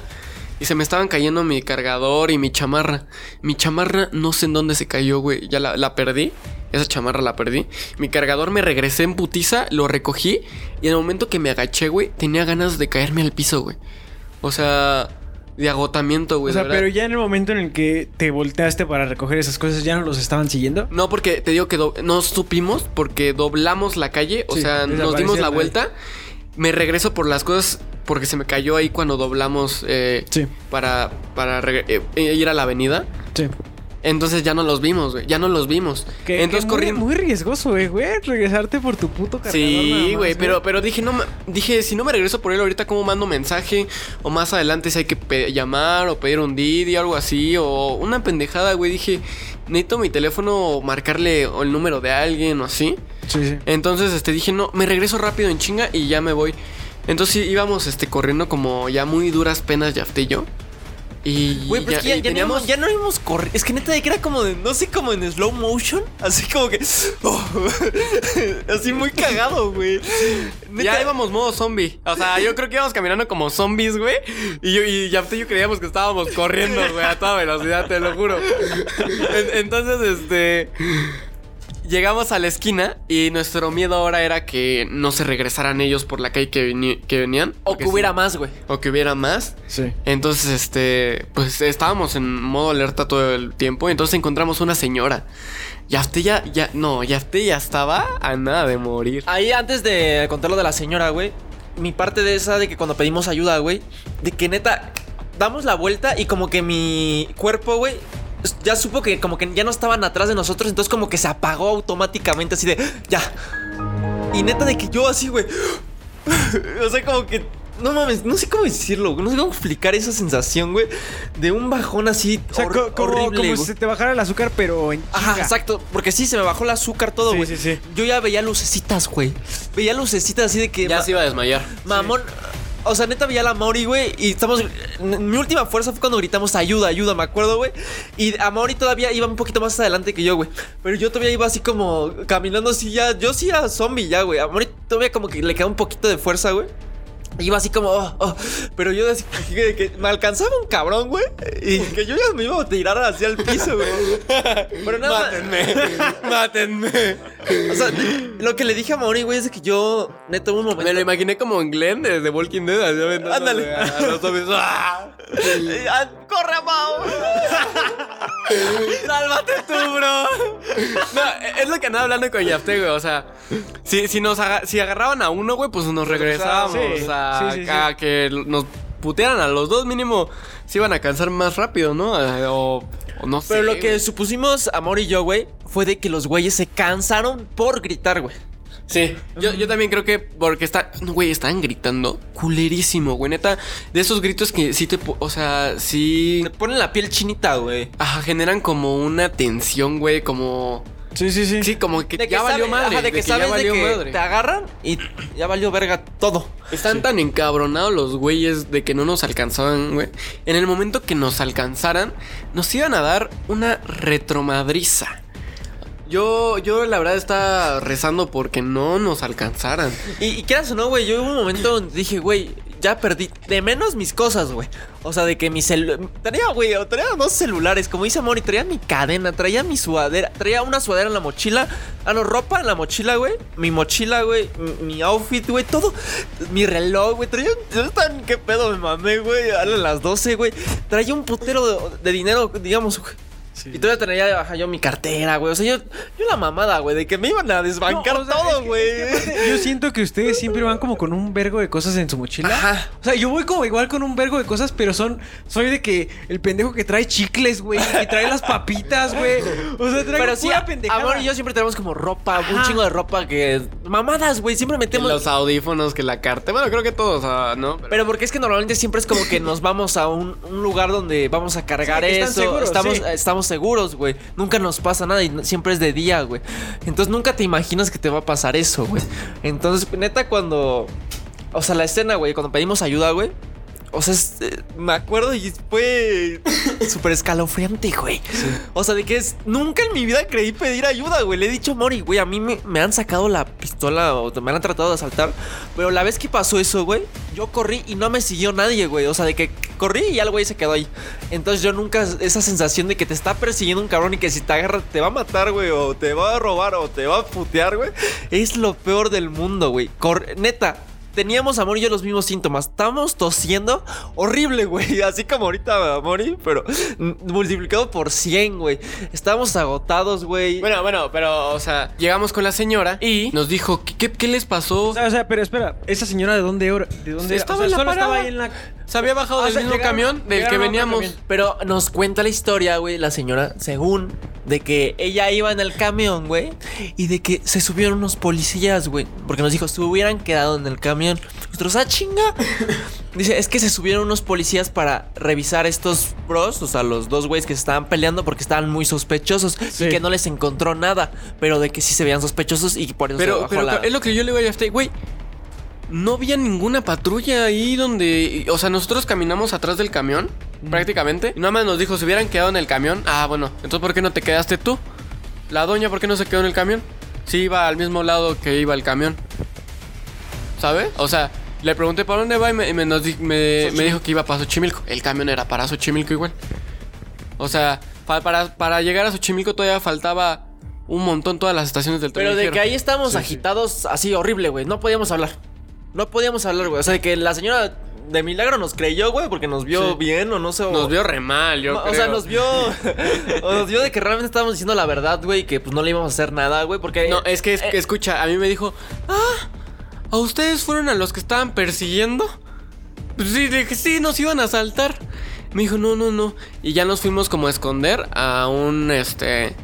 Y se me estaban cayendo mi cargador y mi chamarra. Mi chamarra no sé en dónde se cayó, güey. Ya la perdí. Esa chamarra la perdí. Mi cargador me regresé en putiza, lo recogí. Y en el momento que me agaché, güey, tenía ganas de caerme al piso, güey. O sea, de agotamiento, güey. O sea, de pero ya en el momento en el que te volteaste para recoger esas cosas, ¿ya no los estaban siguiendo? No, porque te digo que no supimos porque doblamos la calle, o Sí, sea, nos dimos la vuelta. Me regreso por las cosas porque se me cayó ahí cuando doblamos eh, Sí. para, para eh, ir a la avenida. Sí. Entonces ya no los vimos, güey. Ya no los vimos. Que, Entonces que corrí. muy, muy riesgoso, güey, güey, regresarte por tu puto cargador. Sí, güey, pero, pero dije, no, dije, si no me regreso por él ahorita, ¿cómo mando mensaje? O más adelante si hay que llamar o pedir un Didi, algo así, o una pendejada, güey. Dije, necesito mi teléfono o marcarle o el número de alguien o así. Sí, sí. Entonces, este, dije, no, me regreso rápido en chinga y ya me voy. Entonces íbamos, este, corriendo como ya muy duras penas, Yafte y yo. Y Güey, pero ya, es que ya, ya no íbamos, ya no íbamos corriendo. Es que neta, de que era como de, no sé, como en slow motion. Así como que. oh, así muy cagado, güey. Ya íbamos modo zombie. O sea, yo creo que íbamos caminando como zombies, güey. Y yo y Yafte y yo creíamos que estábamos corriendo, güey, a toda velocidad, te lo juro. En- entonces, este. Llegamos a la esquina y nuestro miedo ahora era que no se regresaran ellos por la calle que, venían. O que hubiera sí- más, güey. O que hubiera más. Sí. Entonces, este, pues estábamos en modo alerta todo el tiempo. Entonces encontramos una señora. Yafte ya, ya, no, Yafte ya estaba a nada de morir. Ahí antes de contar lo de la señora, güey. Mi parte de esa de que cuando pedimos ayuda, güey. De que neta, damos la vuelta y como que mi cuerpo, güey. Ya supo que como que ya no estaban atrás de nosotros. Entonces como que se apagó automáticamente así de. Ya. Y neta de que yo así, güey. o sea, como que. No mames, no sé cómo decirlo, güey, no sé cómo explicar esa sensación, güey, de un bajón así O sea, hor- como, horrible, como si se te bajara el azúcar, pero en Ajá, exacto. Porque sí, se me bajó el azúcar todo, Sí, güey. sí, sí. Yo ya veía lucecitas, güey. Veía lucecitas así de que. Ya se iba a desmayar. Mamón. O sea, neta veía a la Mauri, güey. Y estamos. Mi última fuerza fue cuando gritamos ayuda, ayuda, me acuerdo, güey. Y a Mauri todavía iba un poquito más adelante que yo, güey. Pero yo todavía iba así como caminando así ya. Yo sí era zombie ya, güey. A Mauri todavía como que le queda un poquito de fuerza, güey. Iba así como, oh, oh. pero yo así que, que me alcanzaba un cabrón, güey. Y que yo ya me iba a tirar hacia el piso, güey. Pero nada más- Mátenme, mátenme. O sea, lo que le dije a Mauri, güey, es que yo, neta, hubo un momento. Me lo imaginé como en Glenn de Walking Dead. así Ándale. a los zombies. ¡Ah! ¡Corre, Mau! ¡Sálvate tú, bro! No, es lo que andaba hablando con Yafte, güey. O sea, si, si nos aga- si agarraban a uno, güey, pues nos regresábamos Sí, a, sí, sí, sí. a que nos putearan a los dos, mínimo se iban a cansar más rápido, ¿no? Eh, O, o no sé. Pero lo que güey. supusimos, Amor y yo, güey, fue de que los güeyes se cansaron por gritar, güey. Sí, yo, yo también creo que porque está, no, güey, estaban gritando culerísimo, güey, neta, de esos gritos que sí te, o sea, sí, Te ponen la piel chinita, güey. ajá, generan como una tensión, güey, como, Sí, sí, sí. sí, como que De que ya valió sabe- madre, ajá, de que, sabes de valió que madre. te agarran y ya valió verga todo. Están tan encabronados los güeyes de que no nos alcanzaban, güey. En el momento que nos alcanzaran, nos iban a dar una retromadriza. Yo, yo la verdad estaba rezando porque no nos alcanzaran. Y, y quieras o no, güey, yo hubo un momento donde dije, güey, ya perdí de menos mis cosas, güey. O sea, de que mi celular... Traía, güey, traía dos celulares, como dice Mori, traía mi cadena, traía mi sudadera, traía una sudadera en la mochila, ah, no, ropa en la mochila, güey, mi mochila, güey, mi, outfit, güey, todo, mi reloj, güey, traía... tan qué pedo me mamé, güey, a las 12, güey, traía un putero de, de dinero, digamos, güey. Sí. Y todavía tenía ajá, yo mi cartera, güey. O sea, yo, yo la mamada, güey, de que me iban a desbancar No, o sea, todo, es que- güey. es que aparte, Yo siento que ustedes siempre van como con un vergo de cosas en su mochila. Ajá. O sea, yo voy como igual con un vergo de cosas, pero son. Soy de que el pendejo que trae chicles, güey. Que trae las papitas, güey. O sea, trae Pero sí, pendejada. Amor y yo siempre tenemos como ropa, un chingo de ropa que. Mamadas, güey. Siempre metemos. los audífonos, que la carta. Bueno, creo que todos, ah, ¿no? Pero porque es que normalmente siempre es como que nos vamos a un, un lugar donde vamos a cargar Sí, eso. seguros, estamos, sí. Seguros, güey. Nunca nos pasa nada y siempre es de día, güey. Entonces nunca te imaginas que te va a pasar eso, güey. Entonces, neta, cuando. O sea, la escena, güey, cuando pedimos ayuda, güey. O sea, es, eh, me acuerdo y fue súper escalofriante, güey. O sea, de que es. Nunca en mi vida creí pedir ayuda, güey. Le he dicho a Mori, güey, a mí me, me han sacado la pistola o me han tratado de asaltar. Pero la vez que pasó eso, güey, yo corrí y no me siguió nadie, güey. O sea, de que corrí y el güey se quedó ahí. Entonces yo nunca. Esa sensación de que te está persiguiendo un cabrón y que si te agarra te va a matar, güey. O te va a robar o te va a putear, güey. Es lo peor del mundo, güey. Cor- Neta, teníamos Amor y yo los mismos síntomas. Estábamos tosiendo horrible, güey. Así como ahorita Mori, pero multiplicado por 100, güey. Estábamos agotados, güey. Bueno, bueno, pero, o sea, llegamos con la señora y nos dijo, ¿qué, qué, qué les pasó? O sea, o sea, pero espera, ¿esa señora de dónde era? ¿De dónde era? Estaba O sea, en la solo estaba ahí en la. Se había bajado Ah, o del sea, mismo llegaron- camión del que a veníamos. Pero nos cuenta la historia, güey, la señora, según, de que ella iba en el camión, güey, y de que se subieron unos policías, güey, porque nos dijo, se hubieran quedado en el camión. Nosotros, ah, chinga. Dice, es que se subieron unos policías para revisar estos bros, o sea, los dos güeyes que se estaban peleando porque estaban muy sospechosos Sí. y que no les encontró nada, pero de que sí se veían sospechosos y por eso se bajó pero la... es lo que yo le digo a Yafte, güey. No había ninguna patrulla ahí donde. O sea, nosotros caminamos atrás del camión, prácticamente. Y nada más nos dijo, si hubieran quedado en el camión. Ah, bueno, entonces ¿por qué no te quedaste tú? La doña, ¿por qué no se quedó en el camión? Sí, iba al mismo lado que iba el camión. ¿Sabe? O sea, le pregunté para dónde va y me, y me nos di- me- me dijo que iba para Xochimilco. El camión era para Xochimilco igual. O sea, para, para llegar a Xochimilco todavía faltaba un montón todas las estaciones del tren. Pero de ligero. que ahí Sí, sí. agitados así horrible, güey. No podíamos hablar. No podíamos hablar, güey. O sea, de que la señora de milagro nos creyó, güey, porque nos vio Sí. bien o no sé. o- Nos vio re mal, yo o sea, nos vio. o nos vio de que realmente estábamos diciendo la verdad, güey, y que pues no le íbamos a hacer nada, güey, porque. No, es que, es eh, que escucha, a mí me dijo, ah, ¿a ustedes fueron a los que estaban persiguiendo? Pues sí, le dije, sí, nos iban a asaltar. Me dijo, no, no, no. Y ya nos fuimos como a esconder a un, este...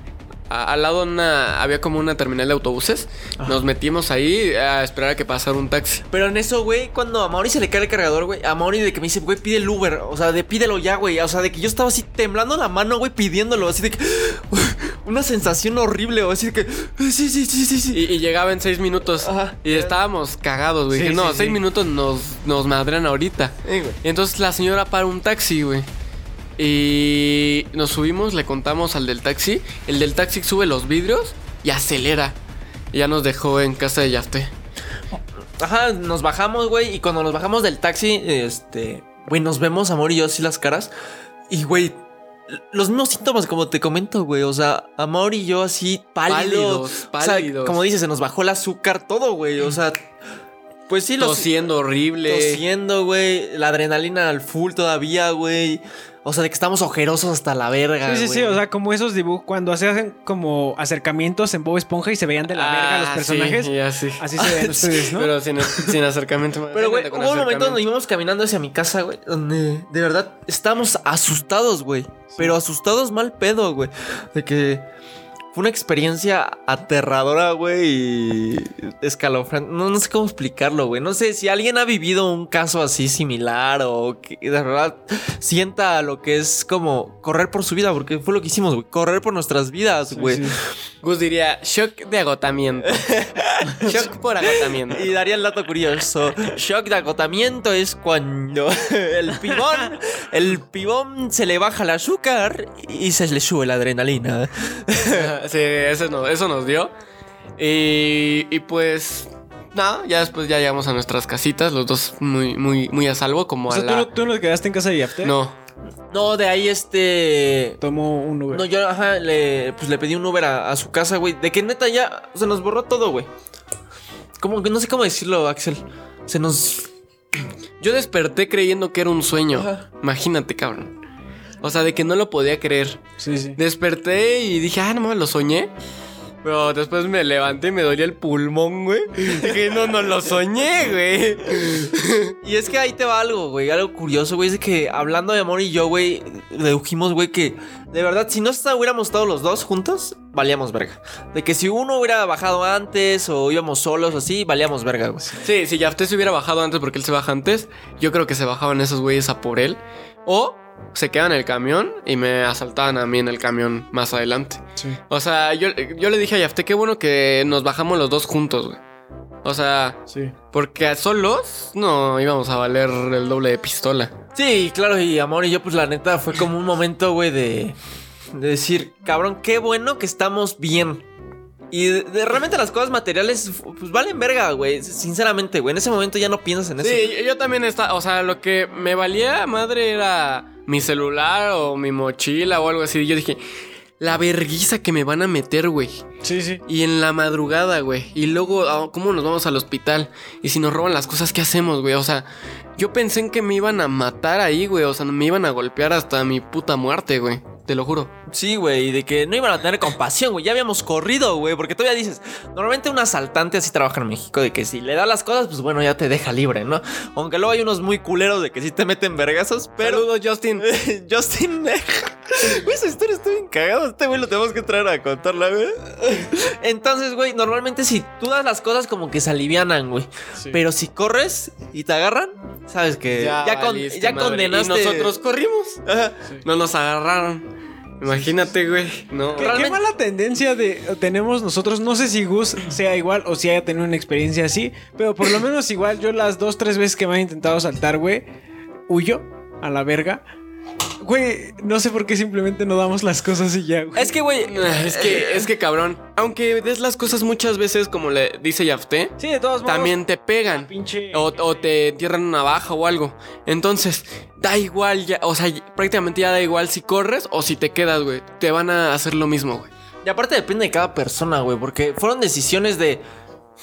a- al lado una, había como una terminal de autobuses. Nos metimos ahí a esperar a que pasara un taxi. Pero en eso, güey, cuando a Mauri se le cae el cargador, güey, a Mauri de que me dice, güey, pide el Uber, o sea, de pídelo ya, güey, o sea, de que yo estaba así temblando la mano, güey, pidiéndolo, así de que una sensación horrible, o así de que sí, sí, sí, sí, sí. Y, y llegaba en seis minutos. Ajá. Y estábamos cagados, güey. Sí, Dije, no, sí, seis sí. minutos nos, nos madrean ahorita. Eh. Y entonces la señora para un taxi, güey. Y nos subimos, le contamos al del taxi. El del taxi sube los vidrios y acelera. Y ya nos dejó en casa de Yafte. Ajá, nos bajamos, güey, y cuando nos bajamos del taxi, este, güey, nos vemos, amor y yo así las caras. Y, güey, los mismos síntomas, como te comento, güey. O sea, amor y yo así pálidos. Pálidos, O sea, como dices, se nos bajó el azúcar, todo, güey. O sea, pues sí, los. Tosiendo horrible. Tosiendo, güey. La adrenalina al full todavía, güey. O sea, de que estamos ojerosos hasta la verga. Sí, sí, sí, o sea, como esos dibujos, cuando se hacen como acercamientos en Bob Esponja y se veían de la verga los Ah, personajes. Sí, ya sí. Así se ven ustedes, ¿no? Pero sin, sin acercamiento. Pero, güey, hubo un momento donde íbamos caminando hacia mi casa, güey, donde de verdad estábamos asustados, güey. Pero asustados mal pedo, güey. De que fue una experiencia aterradora, güey, y escalofriante. No, no sé cómo explicarlo, güey. No sé si alguien ha vivido un caso así similar o que de verdad sienta lo que es como correr por su vida, porque fue lo que hicimos, güey. Correr por nuestras vidas, güey. sí. Gus diría shock de agotamiento. shock por agotamiento. Y daría el dato curioso. Shock de agotamiento es cuando el pibón, el pibón se le baja el azúcar y se le sube la adrenalina. Sí, eso nos, eso nos dio. Y, y pues. Nada, ya después ya llegamos a nuestras casitas, los dos muy, muy, muy a salvo, como O a sea, ¿tú, la. no, tú no te quedaste en casa de Yafte? No, No, de ahí este. Tomó un Uber. No, yo ajá, le, pues le pedí un Uber a, a su casa, güey. De que neta ya se nos borró todo, güey. Como que no sé cómo decirlo, Axel. Se nos. yo desperté creyendo que era un sueño. Ajá. Imagínate, cabrón. O sea, de que no lo podía creer. Sí, sí. Desperté y dije, ah, no mames, lo soñé. Pero después me levanté y me dolía el pulmón, güey. Dije, no, no lo soñé, güey. Y es que ahí te va algo, güey. Algo curioso, güey. Es de que hablando de amor y yo, güey, dedujimos, güey, que de verdad, si no está- hubiéramos estado los dos juntos, valíamos verga. De que si uno hubiera bajado antes o íbamos solos o así, valíamos verga, güey. Sí, si Yafté se hubiera bajado antes porque él se baja antes, yo creo que se bajaban esos güeyes a por él. O se quedan en el camión y me asaltaban a mí en el camión más adelante. Sí. O sea, yo, yo le dije a Yafté, qué bueno que nos bajamos los dos juntos, güey. O sea, Sí. porque a solos no íbamos a valer el doble de pistola. Sí, claro, y amor y yo, pues la neta fue como un momento, güey, de, de decir, cabrón, qué bueno que estamos bien. Y de, de- realmente las cosas materiales, pues valen verga, güey. Sinceramente, güey. En ese momento ya no piensas en eso. Sí, yo también está, o sea, lo que me valía madre era mi celular o mi mochila o algo así. Yo dije, la verguiza que me van a meter, güey. Sí, sí. Y en la madrugada, güey. Y luego, ah, ¿cómo nos vamos al hospital? Y si nos roban las cosas, ¿qué hacemos, güey? O sea, yo pensé en que me iban a matar ahí, güey. O sea, me iban a golpear hasta mi puta muerte, güey. Te lo juro. Sí, güey, y de que no iban a tener compasión, güey. Ya habíamos corrido, güey. Porque todavía dices, normalmente un asaltante así trabaja en México, de que si le da las cosas, pues bueno, ya te deja libre, ¿no? Aunque luego hay unos muy culeros de que sí te meten vergazos, pero. Saludos, Justin. Justin. Güey, esa historia está bien cagada. Este güey lo tenemos que traer a contarla, güey. Entonces, güey, normalmente si tú das las cosas como que se alivianan, güey. Sí. Pero si corres y te agarran, sabes que ya, con- ya madre. condenaste. Y nosotros corrimos. Ajá. No nos agarraron. Imagínate, güey. No. ¿Qué, qué mala tendencia de tenemos nosotros. No sé si Gus sea igual o si haya tenido una experiencia así, pero por lo menos igual yo las dos, tres veces que me han intentado saltar, güey, huyo a la verga. Güey, no sé por qué simplemente no damos las cosas y ya, güey. Es que, güey. Es que, es que cabrón. Aunque des las cosas muchas veces, como le dice Yafté, Sí, de todos modos. también te pegan. Pinche. O, o te entierran una baja o algo. Entonces, da igual ya. O sea, prácticamente ya da igual si corres o si te quedas, güey. Te van a hacer lo mismo, güey. Y aparte depende de cada persona, güey. Porque fueron decisiones de.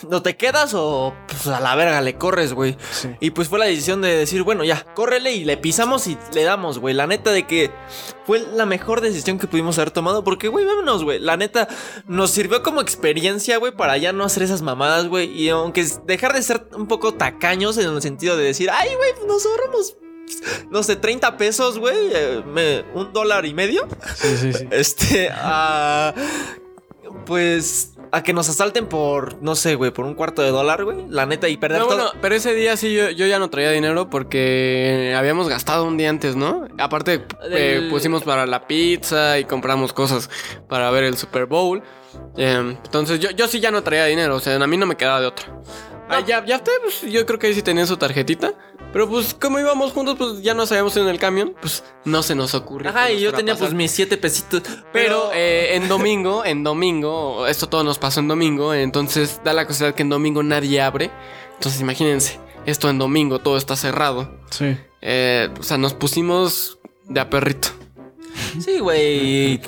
No te quedas o pues, a la verga le corres, güey. Sí. Y pues fue la decisión de decir, bueno, ya, córrele y le pisamos y le damos, güey. La neta de que fue la mejor decisión que pudimos haber tomado. Porque, güey, vámonos, güey. La neta nos sirvió como experiencia, güey, para ya no hacer esas mamadas, güey. Y aunque dejar de ser un poco tacaños en el sentido de decir, ay, güey, pues nos ahorramos, no sé, 30 pesos, güey. eh, un dólar y medio. Sí, sí, sí. Este, a. Pues. A que nos asalten por, no sé, güey, por un cuarto de dólar, güey. La neta, y perder No, todo. bueno, pero ese día sí yo, yo ya no traía dinero porque habíamos gastado un día antes, ¿no? Aparte, eh, pusimos para la pizza y compramos cosas para ver el Super Bowl. Eh, entonces yo, yo sí ya no traía dinero, o sea, a mí no me quedaba de otra. Ah, ya, ya te, pues, yo creo que ahí sí tenía su tarjetita. Pero pues como íbamos juntos, pues ya nos habíamos en el camión, pues no se nos ocurrió. Ajá, que y yo tenía pasar. pues mis siete pesitos. Pero Pero. eh, en domingo, en domingo, esto todo nos pasó en domingo, entonces da la casualidad que en domingo nadie abre. Entonces imagínense, esto en domingo todo está cerrado. Sí. Eh, o sea, nos pusimos de a perrito. Sí, güey.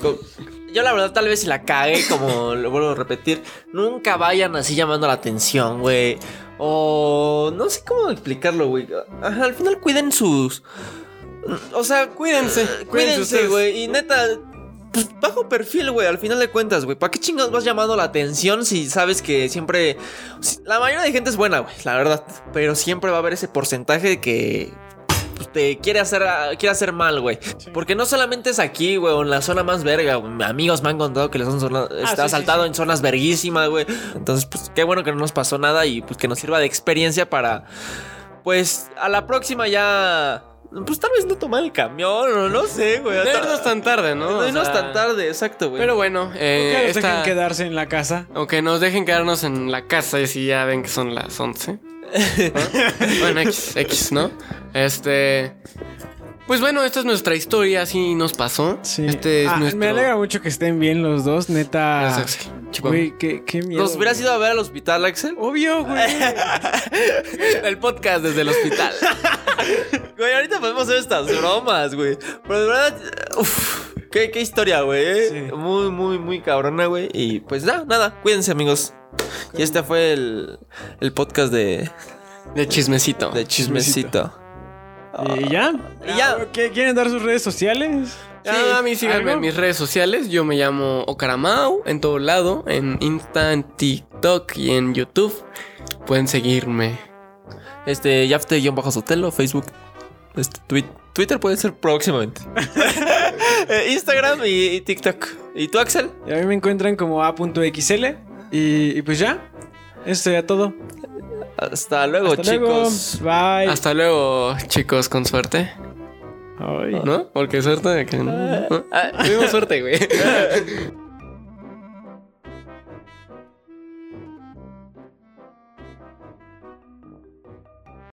Yo la verdad tal vez si la cagué, como lo vuelvo a repetir, nunca vayan así llamando la atención, güey. O no sé cómo explicarlo, güey. Ajá, al final cuiden sus... O sea, Cuídense, cuídense cuídense, güey. Y neta, pues, bajo perfil, güey, al final de cuentas, güey. ¿Para qué chingados vas llamando la atención si sabes que siempre... si- La mayoría de gente es buena, güey, la verdad. Pero siempre va a haber ese porcentaje de que pues, te quiere hacer, quiere hacer mal, güey. Porque no solamente es aquí, güey, o en la zona más verga. Amigos me han contado que les han zona- está sí, sí, asaltado sí. en zonas verguísimas, güey. Entonces, pues qué bueno que no nos pasó nada y pues que nos sirva de experiencia para, pues, a la próxima ya... Pues tal vez no tomar el camión, o no sé, güey. No irnos tan tarde, ¿no? No O irnos sea, tan tarde, exacto, güey. Pero bueno, eh, Que nos esta- dejen quedarse en la casa. aunque nos dejen quedarnos en la casa y si ya ven que son las 11. ¿No? bueno, X, X, ¿no? Este... Pues bueno, esta es nuestra historia, así nos pasó. Sí. Este es Ah, nuestro... Me alegra mucho que estén bien los dos, neta. Gracias, Axel. Chihuahua. Güey, qué, qué miedo. ¿Los hubieras ido a ver al hospital, Axel? Obvio, güey. El podcast desde el hospital. Güey, ahorita podemos hacer estas bromas, güey. Pero de verdad, uff, qué, qué historia, güey. eh. Sí. Muy, muy, muy cabrona, güey. Y pues nada, nada, cuídense, amigos. Y este fue el, el podcast de, De chismecito. de Chismecito. ¿Y ya? Y ya. ¿Qué, ¿Quieren dar sus redes sociales? Ah, a mí síganme mis redes sociales. Yo me llamo Okaramau en todo lado. En Insta, en TikTok y en YouTube. Pueden seguirme. Este, Yafte-Sotelo, Facebook. Este, twi- Twitter puede ser próximamente. Eh, Instagram y, y TikTok. ¿Y tú, Axel? Y a mí me encuentran como a.xl. Y, y pues ya. Eso sería todo. Hasta luego, Hasta luego. chicos. Bye. Hasta luego, chicos, con suerte. Ay. ¿No? Porque suerte de que no. ¿no? Tuvimos suerte, güey.